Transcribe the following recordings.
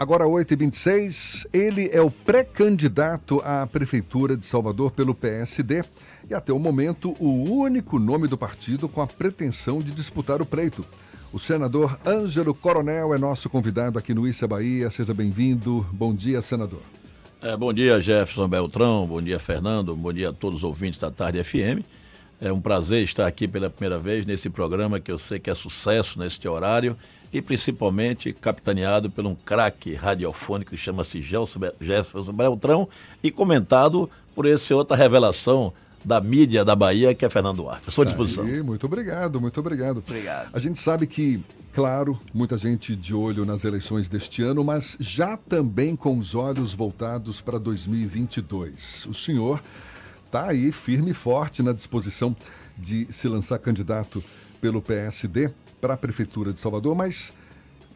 Agora 8h26, ele é o pré-candidato à Prefeitura de Salvador pelo PSD e até o momento o único nome do partido com a pretensão de disputar o pleito. O senador Ângelo Coronel é nosso convidado aqui no Issa Bahia. Seja bem-vindo. Bom dia, senador. É, bom dia, Jefferson Beltrão. Bom dia, Fernando. Bom dia a todos os ouvintes da Tarde FM. É um prazer estar aqui pela primeira vez nesse programa que eu sei que é sucesso neste horário e principalmente capitaneado por um craque radiofônico que chama-se Jefferson Beltrão e comentado por esse outra revelação da mídia da Bahia, que é Fernando Duarte. À sua disposição. Aí, muito obrigado, muito obrigado. Obrigado. A gente sabe que, claro, muita gente de olho nas eleições deste ano, mas já também com os olhos voltados para 2022. O senhor está aí firme e forte na disposição de se lançar candidato pelo PSD para a Prefeitura de Salvador, mas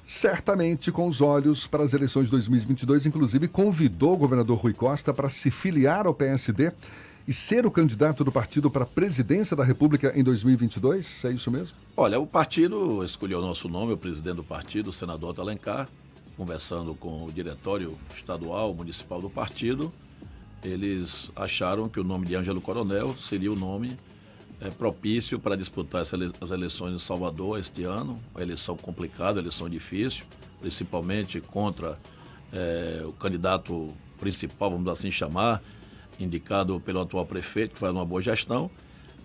certamente com os olhos para as eleições de 2022, inclusive convidou o governador Rui Costa para se filiar ao PSD e ser o candidato do partido para a presidência da República em 2022? É isso mesmo? Olha, o partido escolheu o nosso nome, o presidente do partido, o senador Alencar, conversando com o diretório estadual, municipal do partido, eles acharam que o nome de Ângelo Coronel seria o nome é, propício para disputar as eleições em Salvador este ano. Uma eleição complicada, eleição difícil, principalmente contra é, o candidato principal, vamos assim chamar, indicado pelo atual prefeito, que faz uma boa gestão.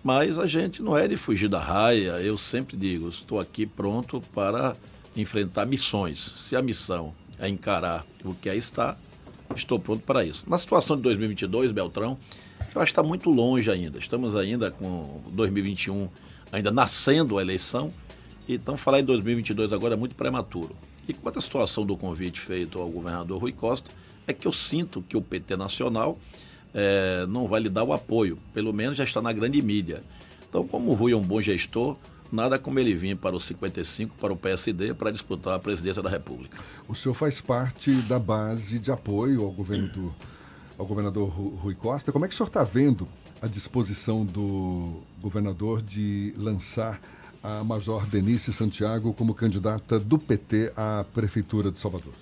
Mas a gente não é de fugir da raia. Eu sempre digo, estou aqui pronto para enfrentar missões. Se a missão é encarar o que aí está, estou pronto para isso. Na situação de 2022, Beltrão, eu acho que está muito longe ainda. Estamos ainda com 2021 ainda nascendo a eleição, então falar em 2022 agora é muito prematuro. E quanto à situação do convite feito ao governador Rui Costa, é que eu sinto que o PT Nacional é, não vai lhe dar o apoio, pelo menos já está na grande mídia. Então, como o Rui é um bom gestor, nada como ele vir para o 55, para o PSD, para disputar a presidência da República. O senhor faz parte da base de apoio ao governo do, ao governador Rui Costa. Como é que o senhor está vendo a disposição do governador de lançar a Major Denise Santiago como candidata do PT à Prefeitura de Salvador?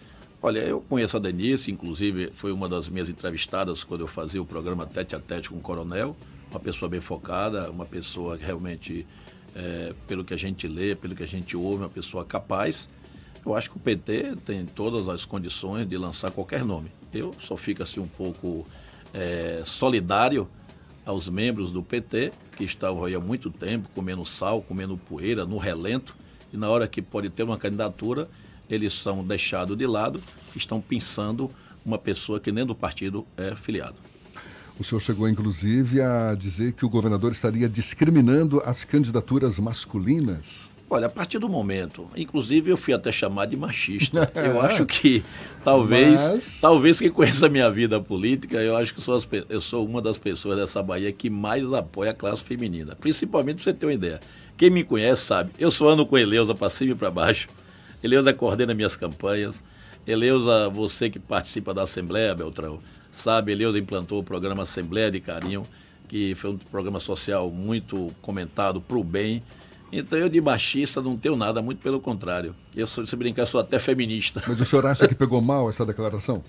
Olha, eu conheço a Denise, inclusive foi uma das minhas entrevistadas quando eu fazia o programa Tete a Tete com o Coronel. Uma pessoa bem focada, uma pessoa realmente é, pelo que a gente lê, pelo que a gente ouve, uma pessoa capaz. Eu acho que o PT tem todas as condições de lançar qualquer nome. Eu só fico assim um pouco é, solidário aos membros do PT, que estavam aí há muito tempo comendo sal, comendo poeira, no relento, e na hora que pode ter uma candidatura, eles são deixados de lado, estão pensando uma pessoa que nem do partido é filiado. O senhor chegou, inclusive, a dizer que o governador estaria discriminando as candidaturas masculinas. Olha, a partir do momento, inclusive eu fui até chamado de machista. Eu acho que talvez, Mas... talvez quem conheça a minha vida política, eu acho que sou as, eu sou uma das pessoas dessa Bahia que mais apoia a classe feminina. Principalmente para você ter uma ideia. Quem me conhece sabe, eu sou ando com Eleusa para cima e para baixo. Eleusa coordena minhas campanhas. Eleusa, você que participa da Assembleia, Beltrão, sabe, Eleusa implantou o programa Assembleia de Carinho, que foi um programa social muito comentado para o bem. Então eu de machista não tenho nada, muito pelo contrário. Eu, sou, se brincar, sou até feminista. Mas o senhor acha que pegou mal essa declaração?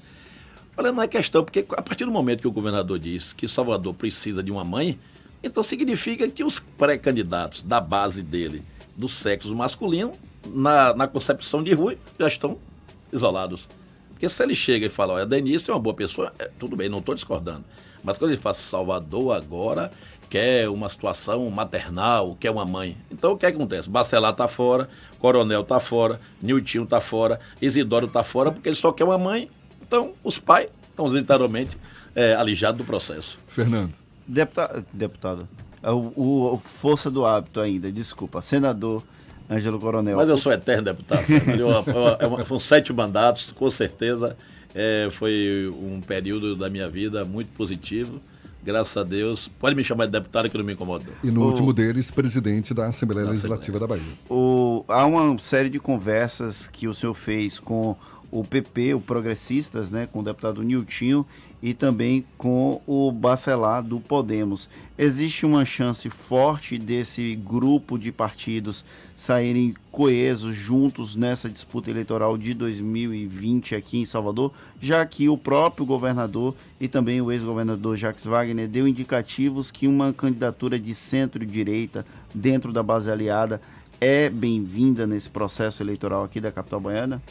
Olha, não é questão, porque a partir do momento que o governador disse que Salvador precisa de uma mãe, então significa que os pré-candidatos da base dele, do sexo masculino, na, na concepção de Rui, já estão isolados. Porque se ele chega e fala, olha, Denise é uma boa pessoa, é, tudo bem, não estou discordando. Mas quando ele fala Salvador agora quer uma situação maternal, quer uma mãe. Então o que, é que acontece? Bacelar está fora, Coronel está fora, Niltinho está fora, Isidoro está fora, porque ele só quer uma mãe. Então os pais estão literalmente é, alijados do processo. Fernando. Deputado, deputado o, o, força do hábito ainda, desculpa, senador Ângelo Coronel. Mas eu sou eterno deputado. eu, foram sete mandatos, com certeza. É, foi um período da minha vida muito positivo. Graças a Deus. Pode me chamar de deputado que não me incomoda. E no o... último deles, presidente da Assembleia da Legislativa Assembleia. da Bahia. O... Há uma série de conversas que o senhor fez com o PP, o Progressistas, né, com o deputado Niltinho e também com o Bacelar do Podemos. Existe uma chance forte desse grupo de partidos saírem coesos juntos nessa disputa eleitoral de 2020 aqui em Salvador, já que o próprio governador e também o ex-governador Jacques Wagner deu indicativos que uma candidatura de centro-direita dentro da base aliada é bem-vinda nesse processo eleitoral aqui da capital baiana?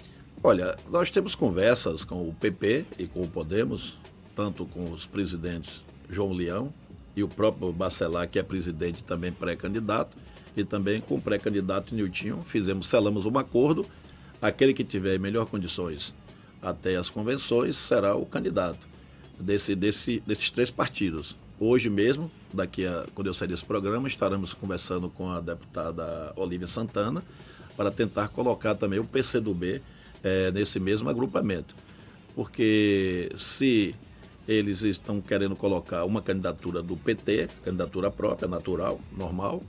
Olha, nós temos conversas com o PP e com o Podemos, tanto com os presidentes João Leão e o próprio Bacelar, que é presidente também pré-candidato, e também com o pré-candidato Niltinho, fizemos, selamos um acordo, aquele que tiver melhor condições até as convenções será o candidato desse, desse, desses três partidos. Hoje mesmo, daqui a quando eu sair desse programa, estaremos conversando com a deputada Olívia Santana para tentar colocar também o PCdoB é, nesse mesmo agrupamento. Porque se eles estão querendo colocar uma candidatura do PT, candidatura própria, natural, normal,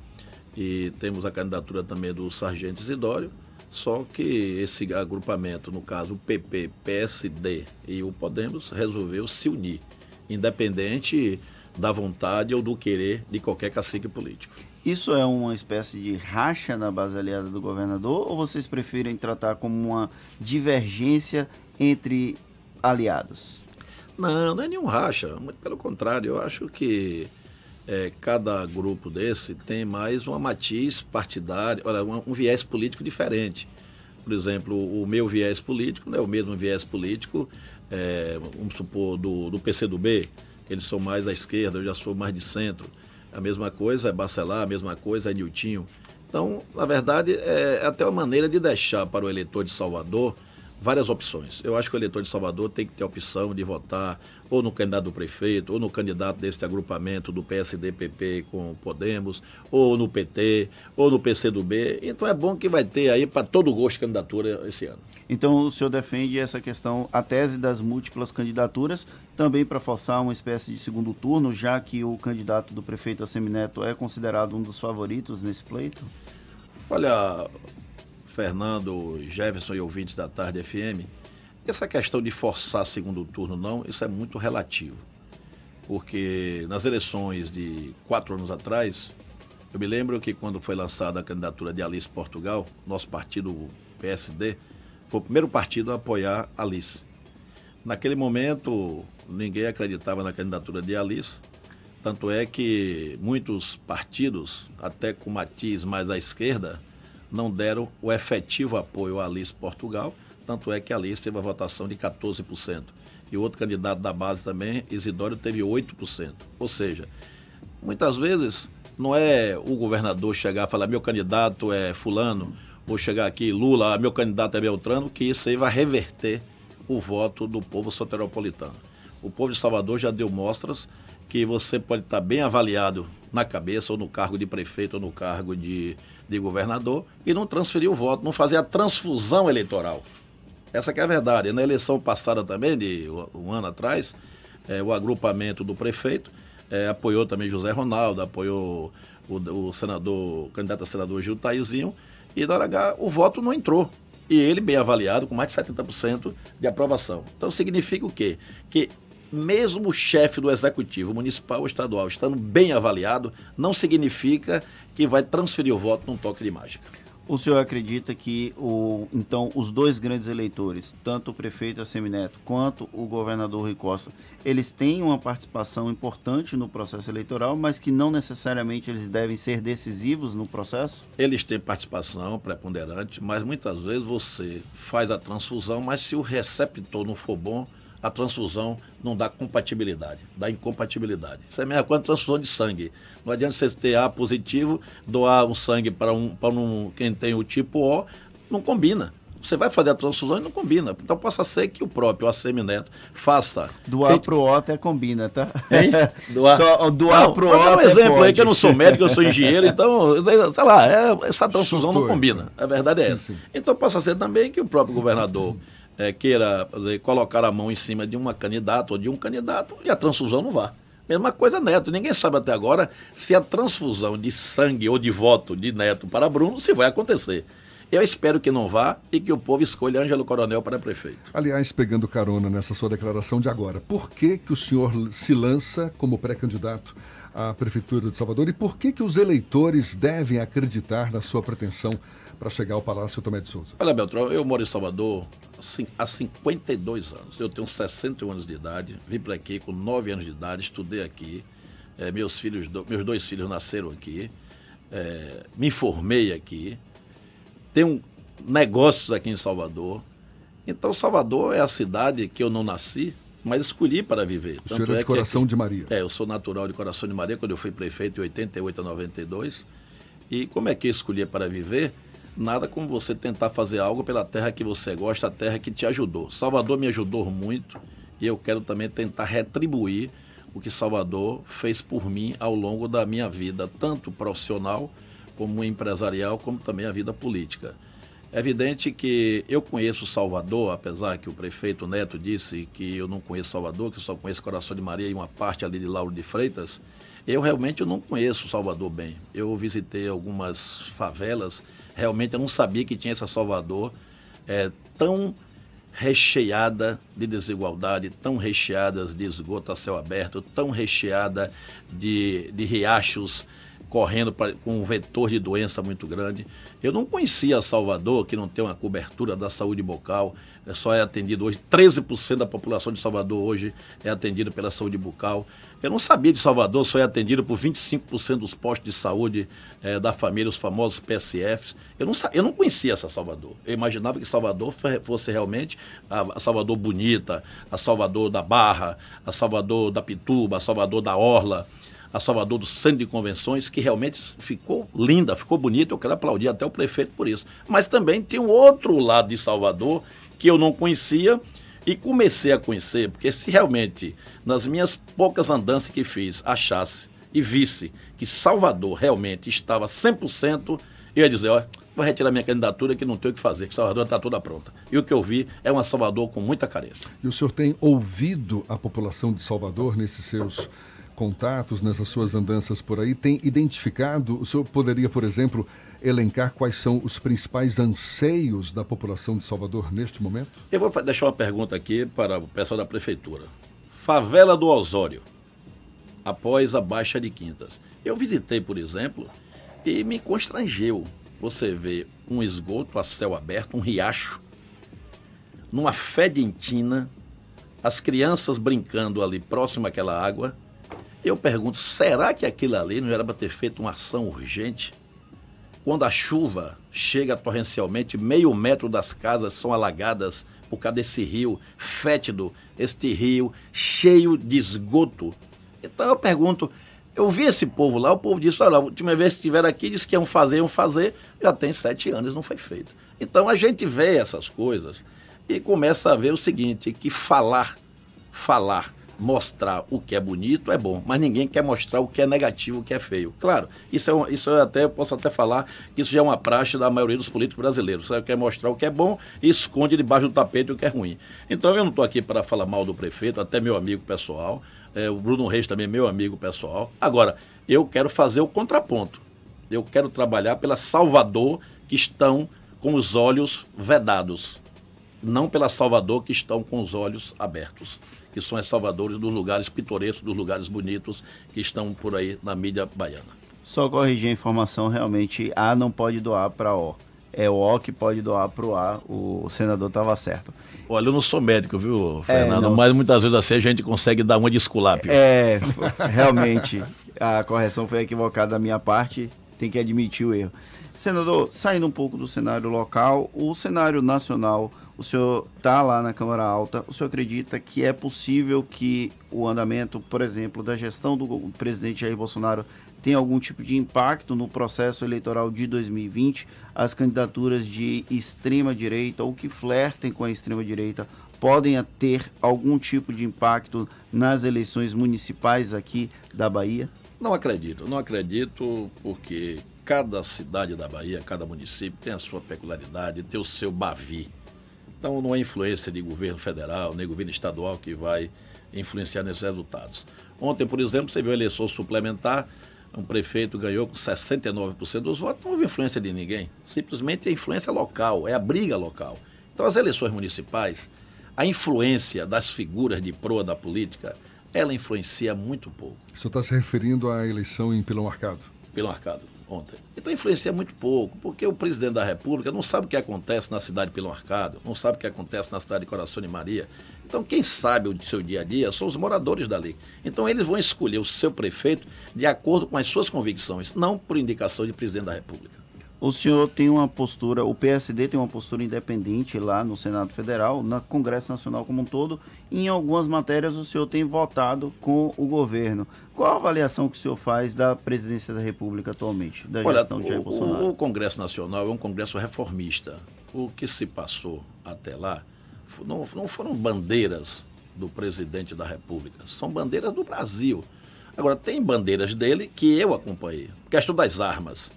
e temos a candidatura também do Sargento Isidório, só que esse agrupamento, no caso o PP, PSD e o Podemos, resolveu se unir, independente da vontade ou do querer de qualquer cacique político. Isso é uma espécie de racha na base aliada do governador ou vocês preferem tratar como uma divergência entre aliados? Não, não é nenhum racha. Muito pelo contrário, eu acho que é, cada grupo desse tem mais uma matiz partidária, olha, um, um, viés político diferente. Por exemplo, o meu viés político não é o mesmo viés político, é, vamos supor, do, do PCdoB, eles são mais à esquerda, eu já sou mais de centro. A mesma coisa é Bacelar, a mesma coisa é Niltinho. Então, na verdade, é até uma maneira de deixar para o eleitor de Salvador várias opções. Eu acho que o eleitor de Salvador tem que ter a opção de votar ou no candidato do prefeito, ou no candidato deste agrupamento do PSD-PP com Podemos, ou no PT, ou no PCdoB. Então é bom que vai ter aí para todo gosto de candidatura esse ano. Então o senhor defende essa questão, a tese das múltiplas candidaturas, também para forçar uma espécie de segundo turno, já que o candidato do prefeito Assemineto é considerado um dos favoritos nesse pleito? Olha, Fernando, Jefferson e ouvintes da Tarde FM, essa questão de forçar segundo turno, não, isso é muito relativo. Porque nas eleições de quatro anos atrás, eu me lembro que quando foi lançada a candidatura de Alice Portugal, nosso partido PSD, foi o primeiro partido a apoiar Alice. Naquele momento, ninguém acreditava na candidatura de Alice, tanto é que muitos partidos, até com matiz mais à esquerda, não deram o efetivo apoio à Alice Portugal, tanto é que a Alice teve a votação de 14%. E outro candidato da base também, Isidório, teve 8%. Ou seja, muitas vezes não é o governador chegar e falar meu candidato é fulano, ou chegar aqui Lula, meu candidato é Beltrano, que isso aí vai reverter o voto do povo soteropolitano. O povo de Salvador já deu mostras que você pode estar bem avaliado na cabeça, ou no cargo de prefeito, ou no cargo de, de governador, e não transferir o voto, não fazer a transfusão eleitoral. Essa é a verdade. Na eleição passada também, de um ano atrás, é, o agrupamento do prefeito é, apoiou também José Ronaldo, apoiou o, o, senador, o candidato a senador Gil Taizinho, e na hora H o voto não entrou. E ele bem avaliado, com mais de 70% de aprovação. Então significa o quê? Que mesmo o chefe do executivo municipal ou estadual estando bem avaliado, não significa que vai transferir o voto num toque de mágica. O senhor acredita que o, então os dois grandes eleitores, tanto o prefeito Assemineto quanto o governador Rui Costa, eles têm uma participação importante no processo eleitoral, mas que não necessariamente eles devem ser decisivos no processo? Eles têm participação preponderante, mas muitas vezes você faz a transfusão, mas se o receptor não for bom, a transfusão não dá compatibilidade, dá incompatibilidade. Isso é a mesma coisa transfusão de sangue. Não adianta você ter A positivo, doar um sangue para um, para um, quem tem o tipo O, não combina. Você vai fazer a transfusão e não combina. Então possa ser que o próprio ACM Neto faça. Doar para o O até combina, tá? Hein? Doar, Só, doar para o O. Vou dar um exemplo pode. aí que eu não sou médico, eu sou engenheiro, então, sei lá, é, essa transfusão não combina. A verdade é sim, essa. Sim. Então possa ser também que o próprio governador é, queira dizer, colocar a mão em cima de uma candidata ou de um candidato e a transfusão não vá. Mesma coisa Neto. Ninguém sabe até agora se a transfusão de sangue ou de voto de Neto para Bruno se vai acontecer. Eu espero que não vá e que o povo escolha Ângelo Coronel para prefeito. Aliás, pegando carona nessa sua declaração de agora, por que, que o senhor se lança como pré-candidato à Prefeitura de Salvador e por que, que os eleitores devem acreditar na sua pretensão para chegar ao Palácio Tomé de Souza? Olha, Beltrão, eu moro em Salvador há 52 anos. Eu tenho 61 anos de idade, vim para aqui com 9 anos de idade, estudei aqui. É, meus, filhos, meus dois filhos nasceram aqui, é, me formei aqui, tenho negócios aqui em Salvador. Então, Salvador é a cidade que eu não nasci, mas escolhi para viver. O senhor é de é Coração aqui, de Maria. É, eu sou natural de Coração de Maria, quando eu fui prefeito em 88 a 92. E como é que eu escolhi para viver? Nada como você tentar fazer algo pela terra que você gosta, a terra que te ajudou. Salvador me ajudou muito e eu quero também tentar retribuir o que Salvador fez por mim ao longo da minha vida, tanto profissional como empresarial, como também a vida política. É evidente que eu conheço Salvador, apesar que o prefeito Neto disse que eu não conheço Salvador, que só conheço Coração de Maria e uma parte ali de Lauro de Freitas. Eu realmente eu não conheço Salvador bem. Eu visitei algumas favelas, realmente eu não sabia que tinha essa Salvador é, tão recheada de desigualdade, tão recheada de esgoto a céu aberto, tão recheada de, de riachos correndo pra, com um vetor de doença muito grande. Eu não conhecia Salvador, que não tem uma cobertura da saúde bucal, é só é atendido hoje, 13% da população de Salvador hoje é atendida pela saúde bucal. Eu não sabia de Salvador, só é atendido por 25% dos postos de saúde é, da família, os famosos PSFs. Eu não, eu não conhecia essa Salvador. Eu imaginava que Salvador fosse realmente a, a Salvador bonita, a Salvador da Barra, a Salvador da Pituba, a Salvador da Orla a Salvador do Centro de Convenções, que realmente ficou linda, ficou bonita. Eu quero aplaudir até o prefeito por isso. Mas também tem um outro lado de Salvador que eu não conhecia e comecei a conhecer, porque se realmente nas minhas poucas andanças que fiz achasse e visse que Salvador realmente estava 100%, eu ia dizer, ó, vou retirar minha candidatura que não tenho o que fazer, que Salvador está toda pronta. E o que eu vi é uma Salvador com muita carência. E o senhor tem ouvido a população de Salvador nesses seus contatos, nessas suas andanças por aí, tem identificado? O senhor poderia, por exemplo, elencar quais são os principais anseios da população de Salvador neste momento? Eu vou deixar uma pergunta aqui para o pessoal da prefeitura. Favela do Osório, após a Baixa de Quintas. Eu visitei, por exemplo, e me constrangeu. Você vê um esgoto a céu aberto, um riacho, numa fedentina, as crianças brincando ali próximo àquela água, eu pergunto, será que aquilo ali não era para ter feito uma ação urgente? Quando a chuva chega torrencialmente, meio metro das casas são alagadas por causa desse rio fétido, este rio cheio de esgoto. Então eu pergunto, eu vi esse povo lá, o povo disse, olha, a última vez que estiveram aqui, disse que iam fazer, iam fazer, já tem sete anos, não foi feito. Então a gente vê essas coisas e começa a ver o seguinte, que falar, falar mostrar o que é bonito é bom, mas ninguém quer mostrar o que é negativo, o que é feio. Claro, isso é, um, isso é até, posso até falar que isso já é uma praxe da maioria dos políticos brasileiros. Você quer mostrar o que é bom e esconde debaixo do tapete o que é ruim. Então eu não estou aqui para falar mal do prefeito, até meu amigo pessoal. É, o Bruno Reis também é meu amigo pessoal. Agora, eu quero fazer o contraponto. Eu quero trabalhar pela Salvador que estão com os olhos vedados, não pela Salvador que estão com os olhos abertos que são as salvadores dos lugares pitorescos, dos lugares bonitos que estão por aí na mídia baiana. Só corrigir a informação, realmente A não pode doar para O. É o O que pode doar para o A, o senador estava certo. Olha, eu não sou médico, viu, é, Fernando? É, mas muitas vezes assim a gente consegue dar uma desculapio. É, realmente, a correção foi equivocada da minha parte, tem que admitir o erro. Senador, saindo um pouco do cenário local, o cenário nacional, o senhor está lá na Câmara Alta, o senhor acredita que é possível que o andamento, por exemplo, da gestão do presidente Jair Bolsonaro tenha algum tipo de impacto no processo eleitoral de 2020? As candidaturas de extrema direita ou que flertem com a extrema direita podem ter algum tipo de impacto nas eleições municipais aqui da Bahia? Não acredito, não acredito porque cada cidade da Bahia, cada município tem a sua peculiaridade, tem o seu bavi. Então não é influência de governo federal, nem governo estadual que vai influenciar nesses resultados. Ontem, por exemplo, você viu a eleição suplementar, um prefeito ganhou com 69% dos votos, não houve influência de ninguém. Simplesmente a influência local, é a briga local. Então, as eleições municipais, a influência das figuras de proa da política, ela influencia muito pouco. O senhor está se referindo à eleição em Pilão Arcado? Pilão Arcado, ontem. Então influencia muito pouco, porque o presidente da República não sabe o que acontece na cidade de Pilão Arcado, não sabe o que acontece na cidade de Coração de Maria. Então quem sabe o seu dia a dia são os moradores dali. Então eles vão escolher o seu prefeito de acordo com as suas convicções, não por indicação de presidente da República. O senhor tem uma postura, o PSD tem uma postura independente lá no Senado Federal, no Congresso Nacional como um todo. Em algumas matérias o senhor tem votado com o governo. Qual a avaliação que o senhor faz da presidência da República atualmente, da Olha, gestão de Jair o, Bolsonaro? O, o Congresso Nacional é um congresso reformista. O que se passou até lá não, não foram bandeiras do presidente da República, são bandeiras do Brasil. Agora, tem bandeiras dele que eu acompanhei. Questão das armas.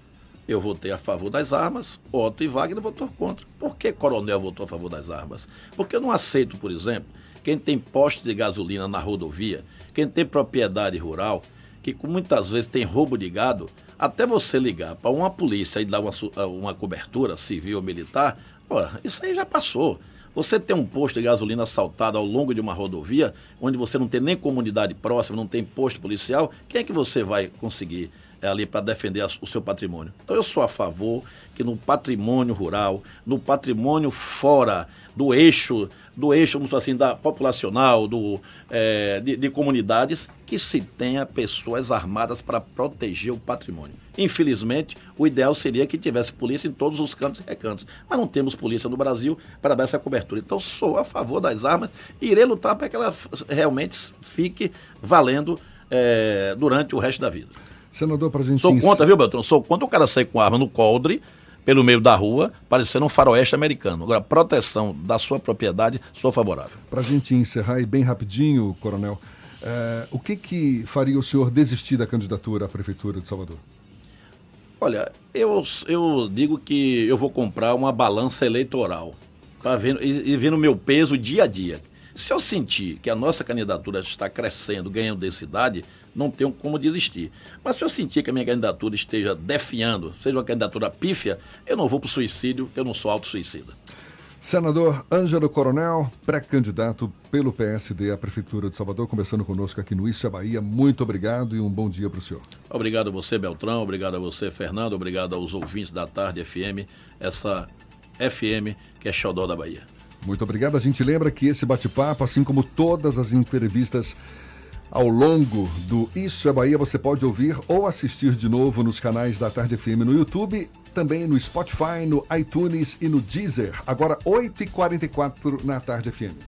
Eu votei a favor das armas, Otto e Wagner votou contra. Por que Coronel votou a favor das armas? Porque eu não aceito, por exemplo, quem tem postos de gasolina na rodovia, quem tem propriedade rural, que muitas vezes tem roubo de gado, até você ligar para uma polícia e dar uma, uma cobertura civil ou militar, pô, isso aí já passou. Você tem um posto de gasolina assaltado ao longo de uma rodovia, onde você não tem nem comunidade próxima, não tem posto policial, quem é que você vai conseguir ali para defender o seu patrimônio. Então eu sou a favor que no patrimônio rural, no patrimônio fora do eixo, do eixo, vamos assim, da populacional, do, é, de, de, comunidades, que se tenha pessoas armadas para proteger o patrimônio. Infelizmente, o ideal seria que tivesse polícia em todos os cantos e recantos, mas não temos polícia no Brasil para dar essa cobertura. Então sou a favor das armas e irei lutar para que ela realmente fique valendo é, durante o resto da vida. Senador, para a gente... Sou contra, viu, Beltrão? Sou contra o cara sair com arma no coldre, pelo meio da rua, parecendo um faroeste americano. Agora, proteção da sua propriedade, sou favorável. Para a gente encerrar e bem rapidinho, coronel, é, o que, que faria o senhor desistir da candidatura à Prefeitura de Salvador? Olha, eu, eu digo que eu vou comprar uma balança eleitoral para ver, e, e ver o meu peso dia a dia. Se eu sentir que a nossa candidatura está crescendo, ganhando densidade, não tenho como desistir. Mas se eu sentir que a minha candidatura esteja defiando, seja uma candidatura pífia, eu não vou para o suicídio, eu não sou auto-suicida. Senador Ângelo Coronel, pré-candidato pelo PSD à Prefeitura de Salvador, conversando conosco aqui no Isso é Bahia. Muito obrigado e um bom dia para o senhor. Obrigado a você, Beltrão. Obrigado a você, Fernando. Obrigado aos ouvintes da Tarde FM, essa FM que é xodó da Bahia. Muito obrigado. A gente lembra que esse bate-papo, assim como todas as entrevistas ao longo do Isso é Bahia, você pode ouvir ou assistir de novo nos canais da Tarde FM no YouTube, também no Spotify, no iTunes e no Deezer. Agora, 8h44 na Tarde FM.